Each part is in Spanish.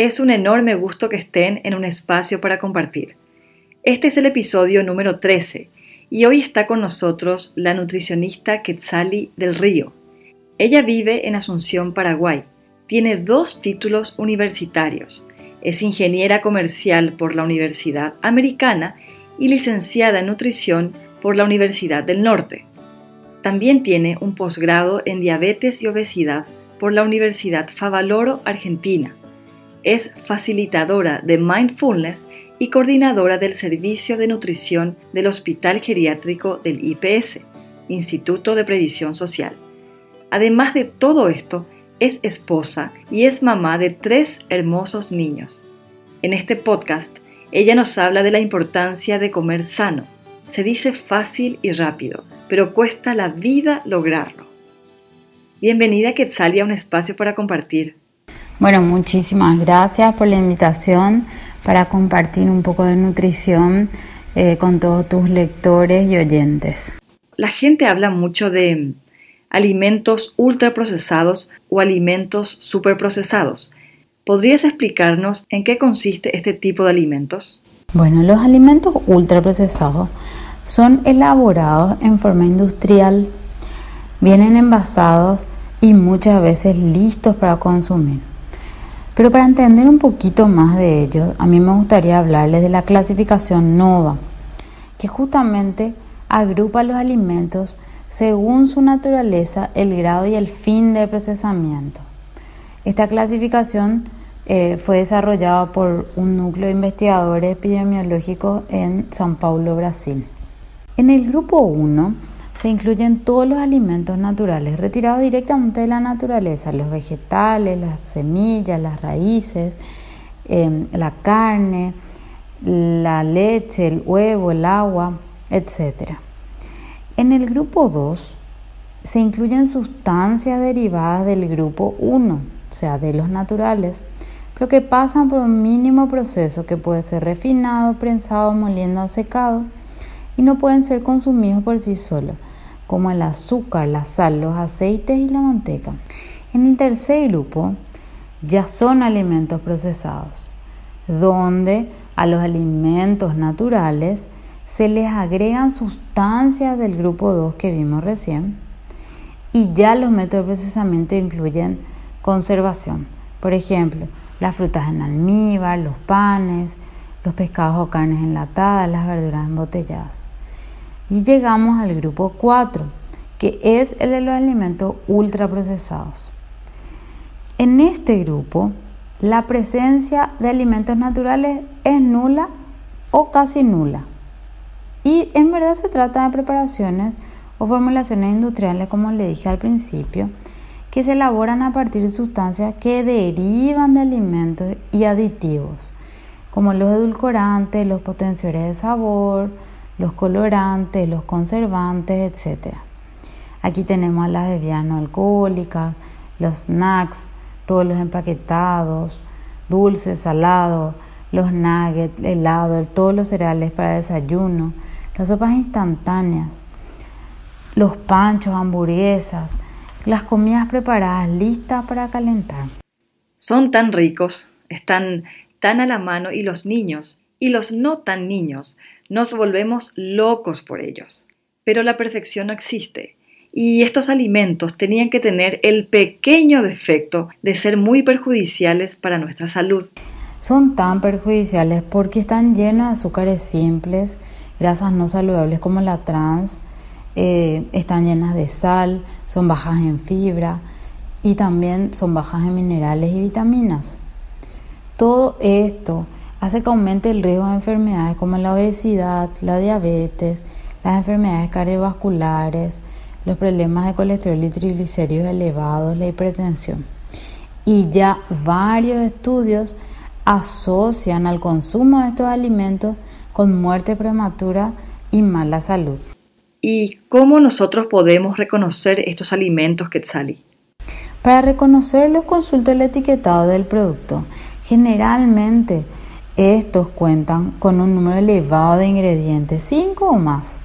Es un enorme gusto que estén en un espacio para compartir. Este es el episodio número 13 y hoy está con nosotros la nutricionista Quetzali del Río. Ella vive en Asunción, Paraguay. Tiene dos títulos universitarios. Es ingeniera comercial por la Universidad Americana y licenciada en nutrición por la Universidad del Norte. También tiene un posgrado en diabetes y obesidad por la Universidad Favaloro, Argentina es facilitadora de mindfulness y coordinadora del Servicio de Nutrición del Hospital Geriátrico del IPS, Instituto de Previsión Social. Además de todo esto, es esposa y es mamá de tres hermosos niños. En este podcast, ella nos habla de la importancia de comer sano. Se dice fácil y rápido, pero cuesta la vida lograrlo. Bienvenida Quetzalia a un espacio para compartir. Bueno, muchísimas gracias por la invitación para compartir un poco de nutrición eh, con todos tus lectores y oyentes. La gente habla mucho de alimentos ultraprocesados o alimentos superprocesados. ¿Podrías explicarnos en qué consiste este tipo de alimentos? Bueno, los alimentos ultraprocesados son elaborados en forma industrial, vienen envasados y muchas veces listos para consumir. Pero para entender un poquito más de ello, a mí me gustaría hablarles de la clasificación NOVA, que justamente agrupa los alimentos según su naturaleza, el grado y el fin del procesamiento. Esta clasificación eh, fue desarrollada por un núcleo de investigadores epidemiológicos en San Paulo, Brasil. En el grupo 1 se incluyen todos los alimentos naturales retirados directamente de la naturaleza, los vegetales, las semillas, las raíces, em, la carne, la leche, el huevo, el agua, etc. En el grupo 2 se incluyen sustancias derivadas del grupo 1, o sea, de los naturales, pero que pasan por un mínimo proceso que puede ser refinado, prensado, moliendo o secado y no pueden ser consumidos por sí solos como el azúcar, la sal, los aceites y la manteca. En el tercer grupo ya son alimentos procesados, donde a los alimentos naturales se les agregan sustancias del grupo 2 que vimos recién y ya los métodos de procesamiento incluyen conservación. Por ejemplo, las frutas en almíbar, los panes, los pescados o carnes enlatadas, las verduras embotelladas. Y llegamos al grupo 4, que es el de los alimentos ultraprocesados. En este grupo, la presencia de alimentos naturales es nula o casi nula. Y en verdad se trata de preparaciones o formulaciones industriales, como le dije al principio, que se elaboran a partir de sustancias que derivan de alimentos y aditivos, como los edulcorantes, los potenciadores de sabor, los colorantes, los conservantes, etc. Aquí tenemos las bebidas no alcohólicas, los snacks, todos los empaquetados, dulces, salados, los nuggets, helado, todos los cereales para desayuno, las sopas instantáneas, los panchos, hamburguesas, las comidas preparadas listas para calentar. Son tan ricos, están tan a la mano y los niños y los no tan niños nos volvemos locos por ellos. Pero la perfección no existe. Y estos alimentos tenían que tener el pequeño defecto de ser muy perjudiciales para nuestra salud. Son tan perjudiciales porque están llenos de azúcares simples, grasas no saludables como la trans, eh, están llenas de sal, son bajas en fibra y también son bajas en minerales y vitaminas. Todo esto hace que aumente el riesgo de enfermedades como la obesidad, la diabetes, las enfermedades cardiovasculares, los problemas de colesterol y triglicéridos elevados, la hipertensión. Y ya varios estudios asocian al consumo de estos alimentos con muerte prematura y mala salud. ¿Y cómo nosotros podemos reconocer estos alimentos, Quetzali? Para reconocerlos, consulta el etiquetado del producto. Generalmente, estos cuentan con un número elevado de ingredientes, 5 o más,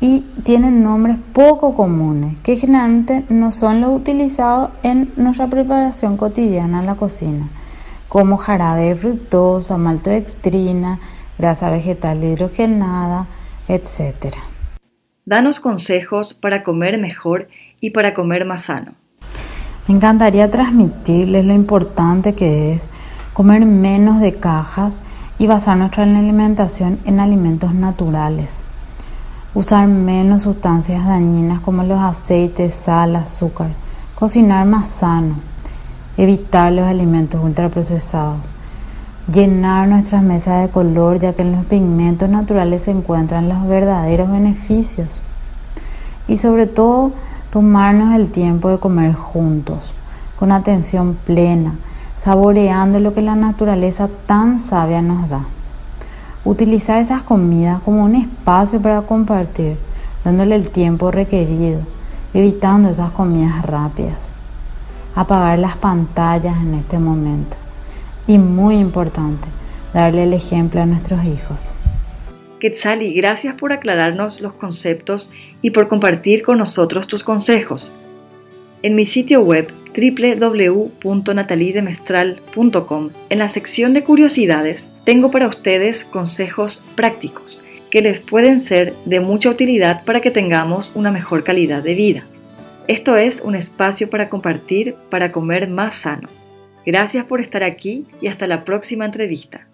y tienen nombres poco comunes, que generalmente no son los utilizados en nuestra preparación cotidiana en la cocina, como jarabe de fructosa, maltodextrina, grasa vegetal hidrogenada, etc. Danos consejos para comer mejor y para comer más sano. Me encantaría transmitirles lo importante que es comer menos de cajas y basar nuestra alimentación en alimentos naturales. Usar menos sustancias dañinas como los aceites, sal, azúcar. Cocinar más sano. Evitar los alimentos ultraprocesados. Llenar nuestras mesas de color ya que en los pigmentos naturales se encuentran los verdaderos beneficios. Y sobre todo, tomarnos el tiempo de comer juntos, con atención plena, saboreando lo que la naturaleza tan sabia nos da. Utilizar esas comidas como un espacio para compartir, dándole el tiempo requerido, evitando esas comidas rápidas. Apagar las pantallas en este momento. Y muy importante, darle el ejemplo a nuestros hijos. Quetzali, gracias por aclararnos los conceptos y por compartir con nosotros tus consejos. En mi sitio web www.natalidemestral.com, en la sección de curiosidades, tengo para ustedes consejos prácticos que les pueden ser de mucha utilidad para que tengamos una mejor calidad de vida. Esto es un espacio para compartir, para comer más sano. Gracias por estar aquí y hasta la próxima entrevista.